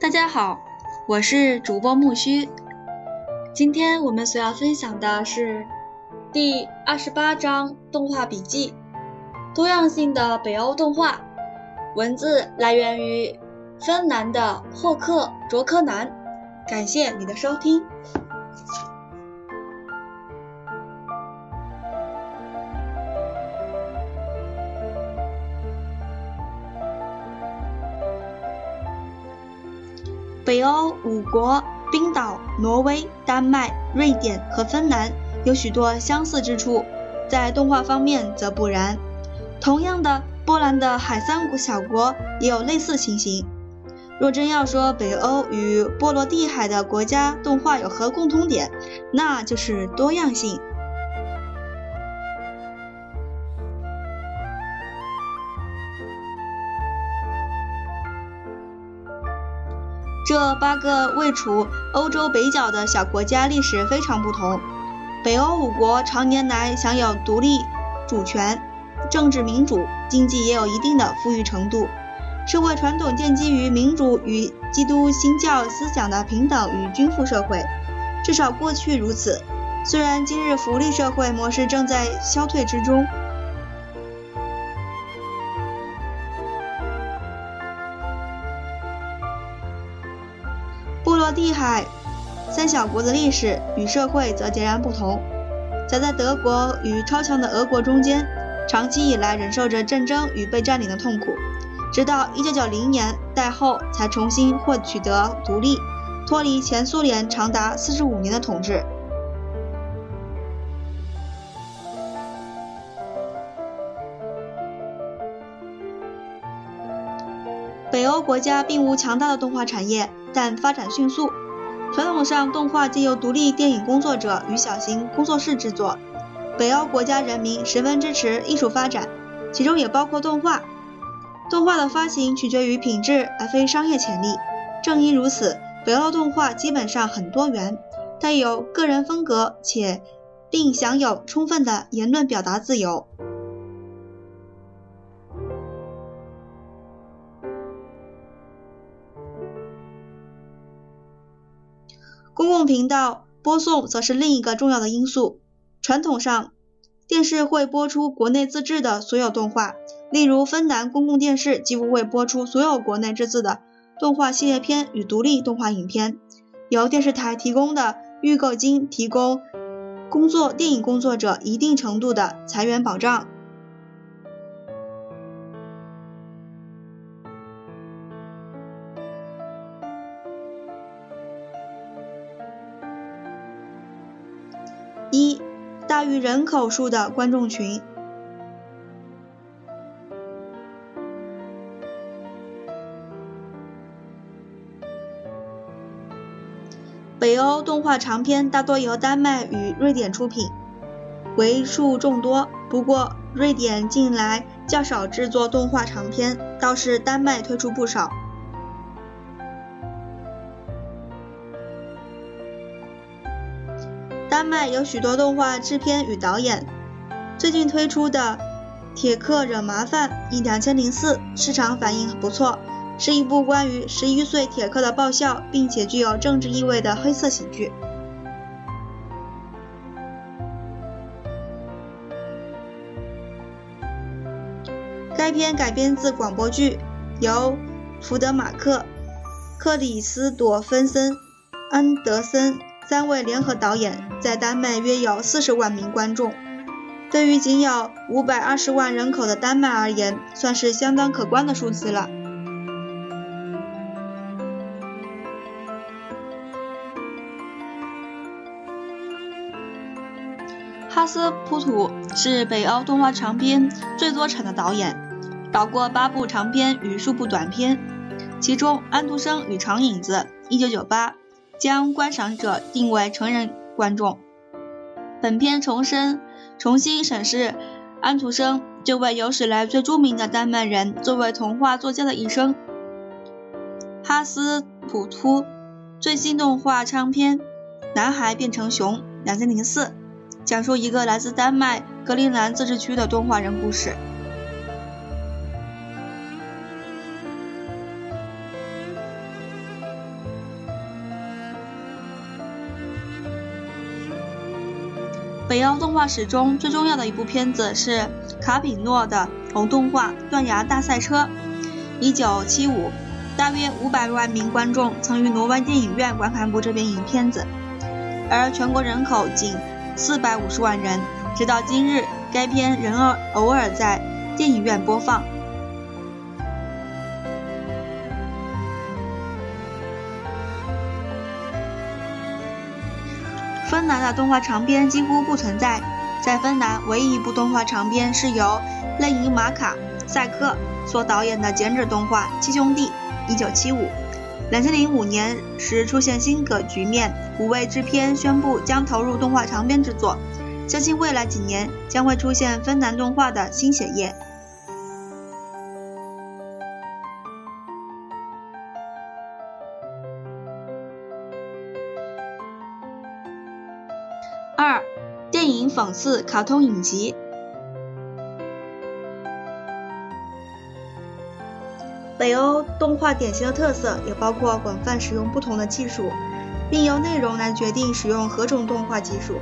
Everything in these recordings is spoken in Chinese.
大家好，我是主播木须。今天我们所要分享的是第二十八章动画笔记：多样性的北欧动画。文字来源于芬兰的霍克卓科南。感谢你的收听。北欧五国——冰岛、挪威、丹麦、瑞典和芬兰——有许多相似之处，在动画方面则不然。同样的，波兰的海三小国也有类似情形。若真要说北欧与波罗的海的国家动画有何共通点，那就是多样性。这八个位处欧洲北角的小国家历史非常不同。北欧五国常年来享有独立主权、政治民主，经济也有一定的富裕程度，社会传统建基于民主与基督新教思想的平等与均富社会，至少过去如此。虽然今日福利社会模式正在消退之中。海三小国的历史与社会则截然不同，夹在德国与超强的俄国中间，长期以来忍受着战争与被占领的痛苦，直到1990年代后才重新获取得独立，脱离前苏联长达45年的统治。北欧国家并无强大的动画产业。但发展迅速。传统上，动画皆由独立电影工作者与小型工作室制作。北欧国家人民十分支持艺术发展，其中也包括动画。动画的发行取决于品质而非商业潜力。正因如此，北欧动画基本上很多元，带有个人风格，且并享有充分的言论表达自由。频道播送则是另一个重要的因素。传统上，电视会播出国内自制的所有动画，例如芬兰公共电视几乎会播出所有国内自制的动画系列片与独立动画影片。由电视台提供的预购金提供工作电影工作者一定程度的裁员保障。大于人口数的观众群。北欧动画长片大多由丹麦与瑞典出品，为数众多。不过，瑞典近来较少制作动画长片，倒是丹麦推出不少。丹麦有许多动画制片与导演。最近推出的《铁克惹麻烦》以两千零四市场反应不错，是一部关于十一岁铁克的爆笑并且具有政治意味的黑色喜剧。该片改编自广播剧，由福德马克、克里斯朵芬森、安德森。三位联合导演在丹麦约有四十万名观众，对于仅有五百二十万人口的丹麦而言，算是相当可观的数字了。哈斯普图是北欧动画长片最多产的导演，导过八部长片与数部短片，其中《安徒生与长影子》（1998）。将观赏者定为成人观众。本片重申、重新审视安徒生这位有史来最著名的丹麦人作为童话作家的一生。哈斯普突最新动画长片《男孩变成熊》2004，讲述一个来自丹麦格陵兰自治区的动画人故事。北欧动画史中最重要的一部片子是卡比诺的偶动画《断崖大赛车》。一九七五，大约五百万名观众曾于挪威电影院观看过这部影片子，而全国人口仅四百五十万人。直到今日，该片仍尔偶尔在电影院播放。芬兰的动画长片几乎不存在，在芬兰唯一一部动画长片是由内因马卡塞克所导演的剪纸动画《七兄弟》（1975）。2005年时出现新格局面，五位制片宣布将投入动画长片制作，相信未来几年将会出现芬兰动画的新血液。讽刺卡通影集。北欧动画典型的特色也包括广泛使用不同的技术，并由内容来决定使用何种动画技术。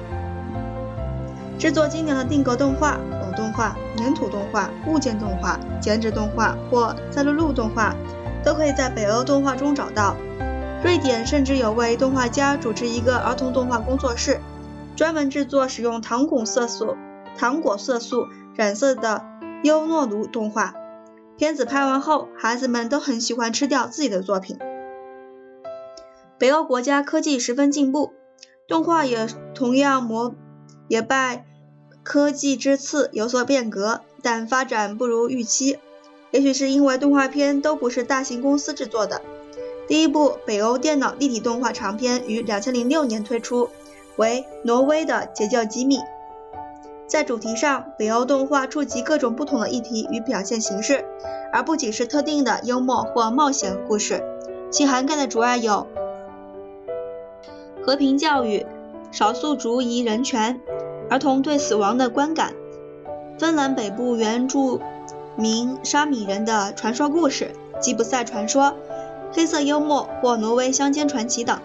制作精良的定格动画、偶动画、粘土动画、物件动画、剪纸动画或赛璐璐动画，都可以在北欧动画中找到。瑞典甚至有位动画家主持一个儿童动画工作室。专门制作使用糖果色素、糖果色素染色的优诺卢动画片子拍完后，孩子们都很喜欢吃掉自己的作品。北欧国家科技十分进步，动画也同样模也拜科技之赐有所变革，但发展不如预期。也许是因为动画片都不是大型公司制作的。第一部北欧电脑立体动画长片于两千零六年推出。为挪威的解救机密。在主题上，北欧动画触及各种不同的议题与表现形式，而不仅是特定的幽默或冒险故事。其涵盖的主要有和平教育、少数族裔人权、儿童对死亡的观感、芬兰北部原住民沙米人的传说故事、吉普赛传说、黑色幽默或挪威乡间传奇等。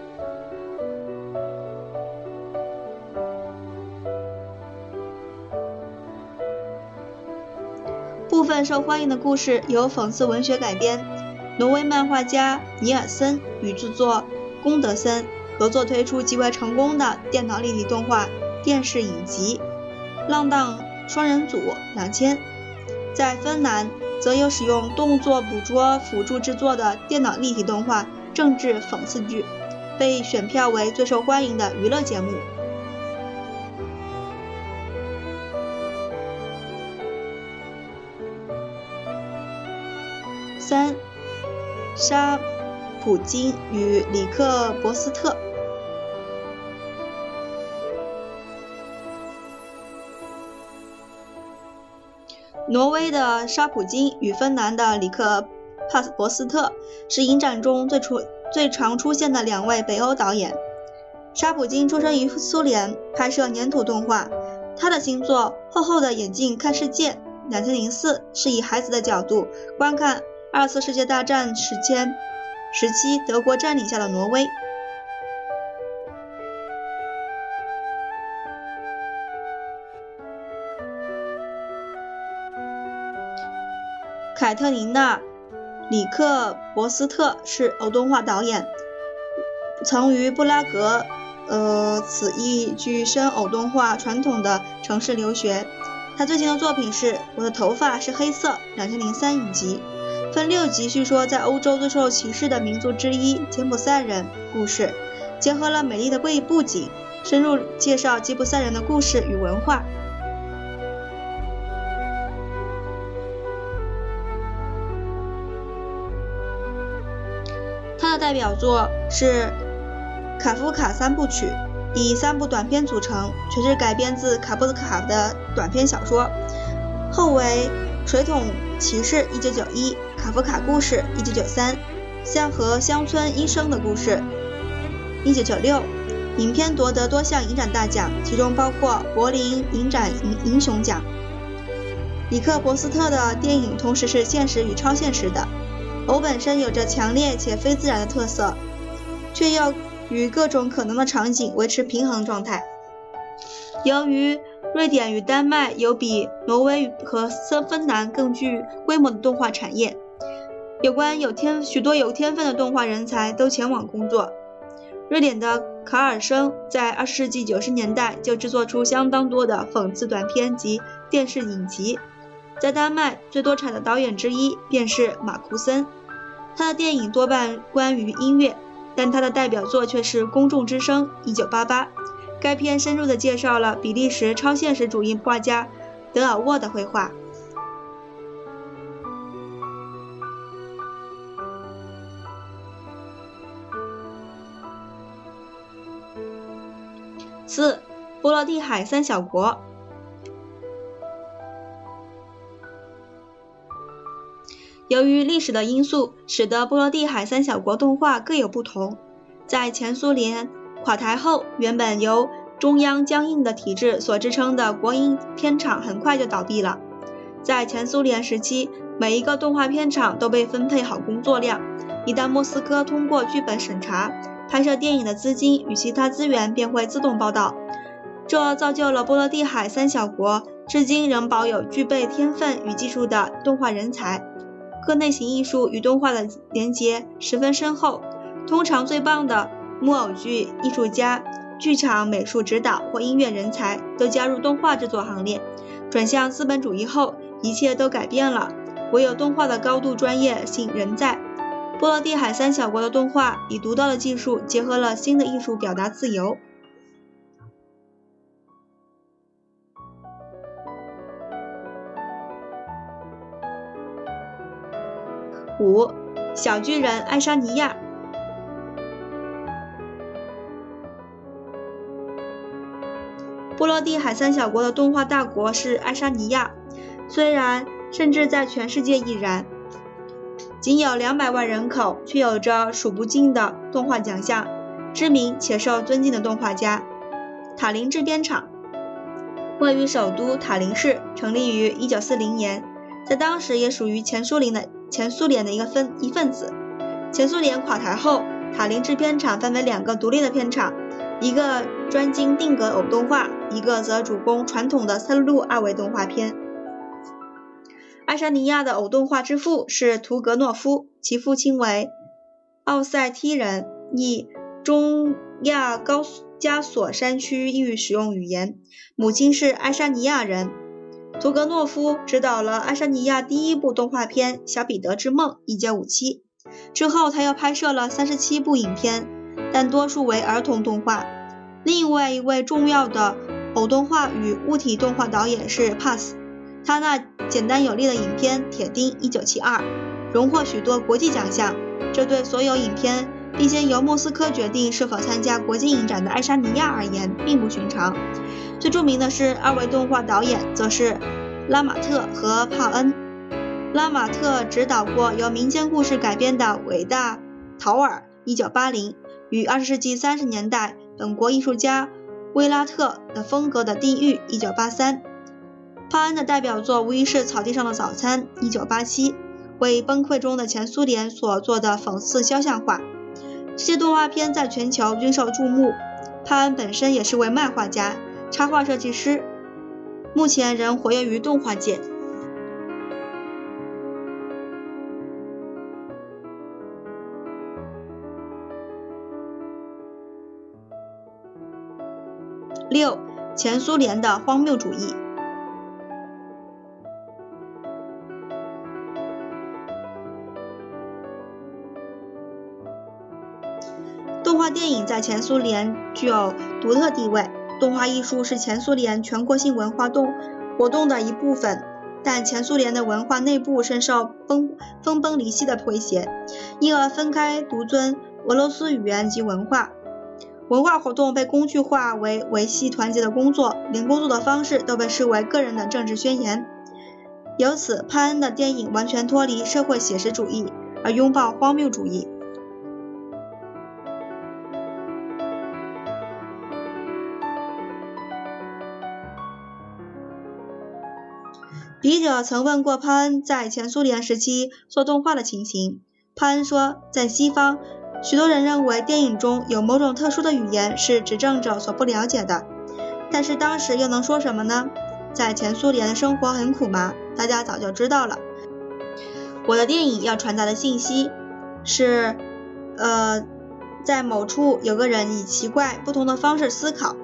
分受欢迎的故事由讽刺文学改编。挪威漫画家尼尔森与制作宫德森合作推出极为成功的电脑立体动画电视影集《浪荡双人组》两千。在芬兰，则有使用动作捕捉辅助制作的电脑立体动画政治讽刺剧，被选票为最受欢迎的娱乐节目。普金与里克伯斯特。挪威的沙普金与芬兰的里克帕斯伯斯特是影展中最出最常出现的两位北欧导演。沙普金出生于苏联，拍摄粘土动画。他的新作《厚厚的眼镜看世界》两千零四是以孩子的角度观看。二次世界大战时间时期，德国占领下的挪威。凯特琳娜·里克伯斯特是偶动画导演，曾于布拉格，呃，此一具深偶动画传统的城市留学。他最近的作品是《我的头发是黑色》两千零三影集。分六集叙说在欧洲最受歧视的民族之一柬埔寨人故事，结合了美丽的背布景，深入介绍吉普赛人的故事与文化。他的代表作是卡夫卡三部曲，以三部短片组成，全是改编自卡夫卡的短篇小说。后为水桶骑士一九九一。卡夫卡故事，一九九三；向和乡村医生的故事，一九九六。影片夺得多项影展大奖，其中包括柏林影展英英雄奖。里克伯斯特的电影同时是现实与超现实的，偶本身有着强烈且非自然的特色，却要与各种可能的场景维持平衡状态。由于瑞典与丹麦有比挪威和森芬兰更具规模的动画产业，有关有天许多有天分的动画人才都前往工作。瑞典的卡尔森在二十世纪九十年代就制作出相当多的讽刺短片及电视影集。在丹麦，最多产的导演之一便是马库森，他的电影多半关于音乐，但他的代表作却是《公众之声》（1988）。该片深入地介绍了比利时超现实主义画家德尔沃的绘画。波罗的海三小国。由于历史的因素，使得波罗的海三小国动画各有不同。在前苏联。垮台后，原本由中央僵硬的体制所支撑的国营片厂很快就倒闭了。在前苏联时期，每一个动画片厂都被分配好工作量，一旦莫斯科通过剧本审查，拍摄电影的资金与其他资源便会自动报到。这造就了波罗的海三小国至今仍保有具备天分与技术的动画人才，各类型艺术与动画的连结十分深厚。通常最棒的。木偶剧艺术家、剧场美术指导或音乐人才都加入动画制作行列。转向资本主义后，一切都改变了，唯有动画的高度专业性仍在。波罗的海三小国的动画以独到的技术结合了新的艺术表达自由。五，小巨人爱沙尼亚。波罗的海三小国的动画大国是爱沙尼亚，虽然甚至在全世界亦然，仅有两百万人口，却有着数不尽的动画奖项。知名且受尊敬的动画家塔林制片厂位于首都塔林市，成立于1940年，在当时也属于前苏联的前苏联的一个分一份子。前苏联垮台后，塔林制片厂分为两个独立的片场。一个专精定格偶动画，一个则主攻传统的三路二维动画片。爱沙尼亚的偶动画之父是图格诺夫，其父亲为奥塞梯人，以中亚高加索山区域使用语言，母亲是爱沙尼亚人。图格诺夫执导了爱沙尼亚第一部动画片《小彼得之梦》（1957），之后他又拍摄了三十七部影片。但多数为儿童动画。另外一位重要的偶动画与物体动画导演是帕斯他那简单有力的影片《铁钉》（1972） 荣获许多国际奖项。这对所有影片并先由莫斯科决定是否参加国际影展的爱沙尼亚而言并不寻常。最著名的是二维动画导演，则是拉马特和帕恩。拉马特执导过由民间故事改编的《伟大陶尔》（1980）。与二十世纪三十年代本国艺术家威拉特的风格的地狱，一九八三。帕恩的代表作无疑是《草地上的早餐》，一九八七，为崩溃中的前苏联所做的讽刺肖像画。这些动画片在全球均受注目。潘恩本身也是位漫画家、插画设计师，目前仍活跃于动画界。六，前苏联的荒谬主义。电影在前苏联具有独特地位，动画艺术是前苏联全国性文化动活动的一部分。但前苏联的文化内部深受分分崩离析的威胁，因而分开独尊俄罗斯语言及文化。文化活动被工具化为维系团结的工作，连工作的方式都被视为个人的政治宣言。由此，潘恩的电影完全脱离社会写实主义，而拥抱荒谬主义。笔者曾问过潘恩在前苏联时期做动画的情形，潘恩说，在西方。许多人认为电影中有某种特殊的语言是执政者所不了解的，但是当时又能说什么呢？在前苏联的生活很苦吗？大家早就知道了。我的电影要传达的信息是，呃，在某处有个人以奇怪不同的方式思考。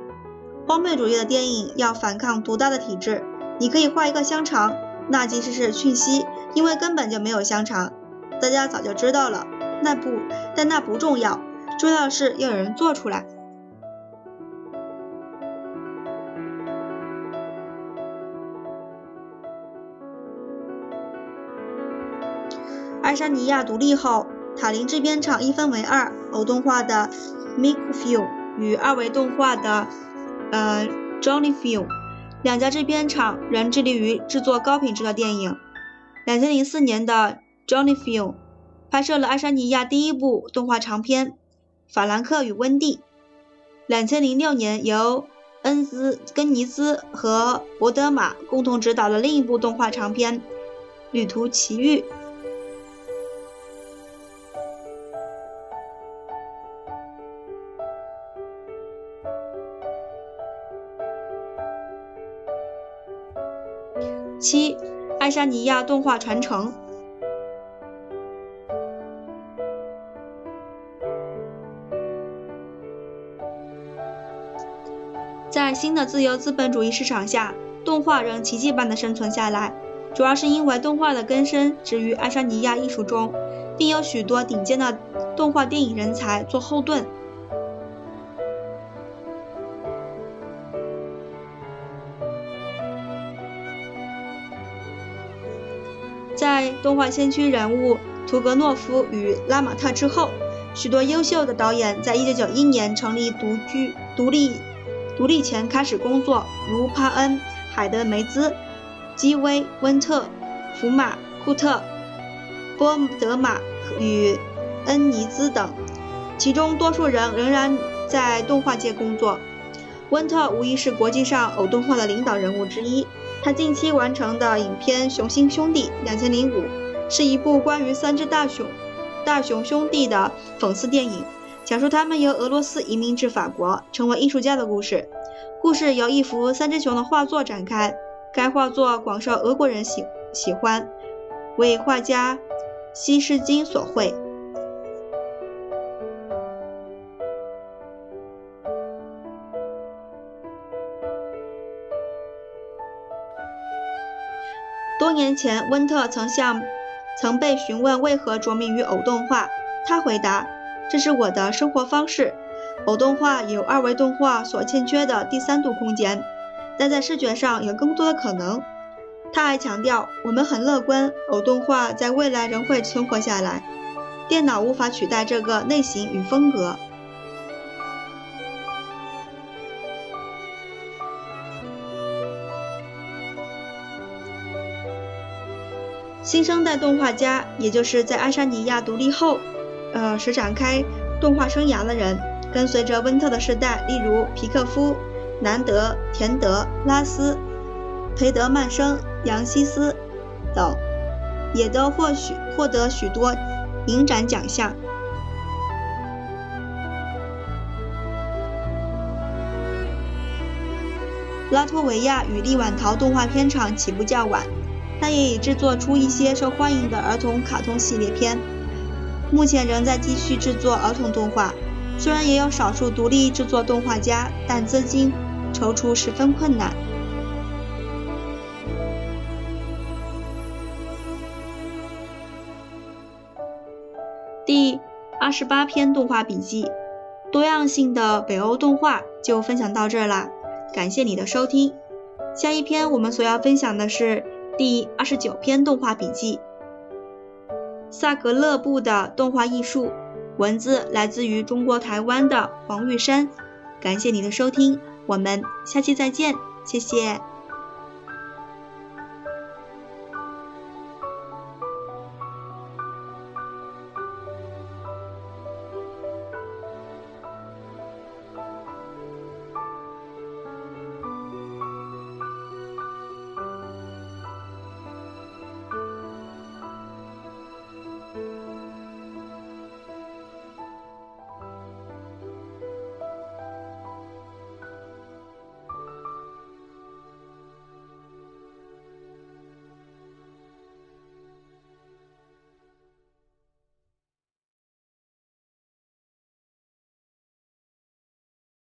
荒谬主义的电影要反抗独大的体制。你可以画一个香肠，那其实是讯息，因为根本就没有香肠。大家早就知道了，那不，但那不重要，重要的是要有人做出来。爱沙尼亚独立后，塔林制片厂一分为二，偶动画的 Mikfilm 与二维动画的呃 Johnny Film。两家制片厂仍致力于制作高品质的电影。两千零四年的 Johnny Film 拍摄了爱沙尼亚第一部动画长片《法兰克与温蒂》。两千零六年，由恩兹根尼斯和伯德玛共同执导的另一部动画长片《旅途奇遇》。七，爱沙尼亚动画传承。在新的自由资本主义市场下，动画仍奇迹般的生存下来，主要是因为动画的根深植于爱沙尼亚艺术中，并有许多顶尖的动画电影人才做后盾。动画先驱人物图格诺夫与拉马特之后，许多优秀的导演在1991年成立独居独立独立前开始工作，如帕恩、海德梅兹、基威、温特、福马、库特、波德玛与恩尼兹等，其中多数人仍然在动画界工作。温特无疑是国际上偶动画的领导人物之一。他近期完成的影片《雄心兄弟》（2005） 是一部关于三只大熊、大熊兄弟的讽刺电影，讲述他们由俄罗斯移民至法国，成为艺术家的故事。故事由一幅三只熊的画作展开，该画作广受俄国人喜喜欢，为画家西施金所绘。前，温特曾向曾被询问为何着迷于偶动画，他回答：“这是我的生活方式。偶动画有二维动画所欠缺的第三度空间，但在视觉上有更多的可能。”他还强调：“我们很乐观，偶动画在未来仍会存活下来，电脑无法取代这个类型与风格。”新生代动画家，也就是在爱沙尼亚独立后，呃，时展开动画生涯的人，跟随着温特的时代，例如皮克夫、南德、田德、拉斯、培德曼生、杨西斯等，也都获许获得许多影展奖项。拉脱维亚与立晚陶动画片厂起步较晚。他也已制作出一些受欢迎的儿童卡通系列片，目前仍在继续制作儿童动画。虽然也有少数独立制作动画家，但资金筹出十分困难。第二十八篇动画笔记：多样性的北欧动画就分享到这儿啦，感谢你的收听。下一篇我们所要分享的是。第二十九篇动画笔记：萨格勒布的动画艺术。文字来自于中国台湾的黄玉山。感谢您的收听，我们下期再见，谢谢。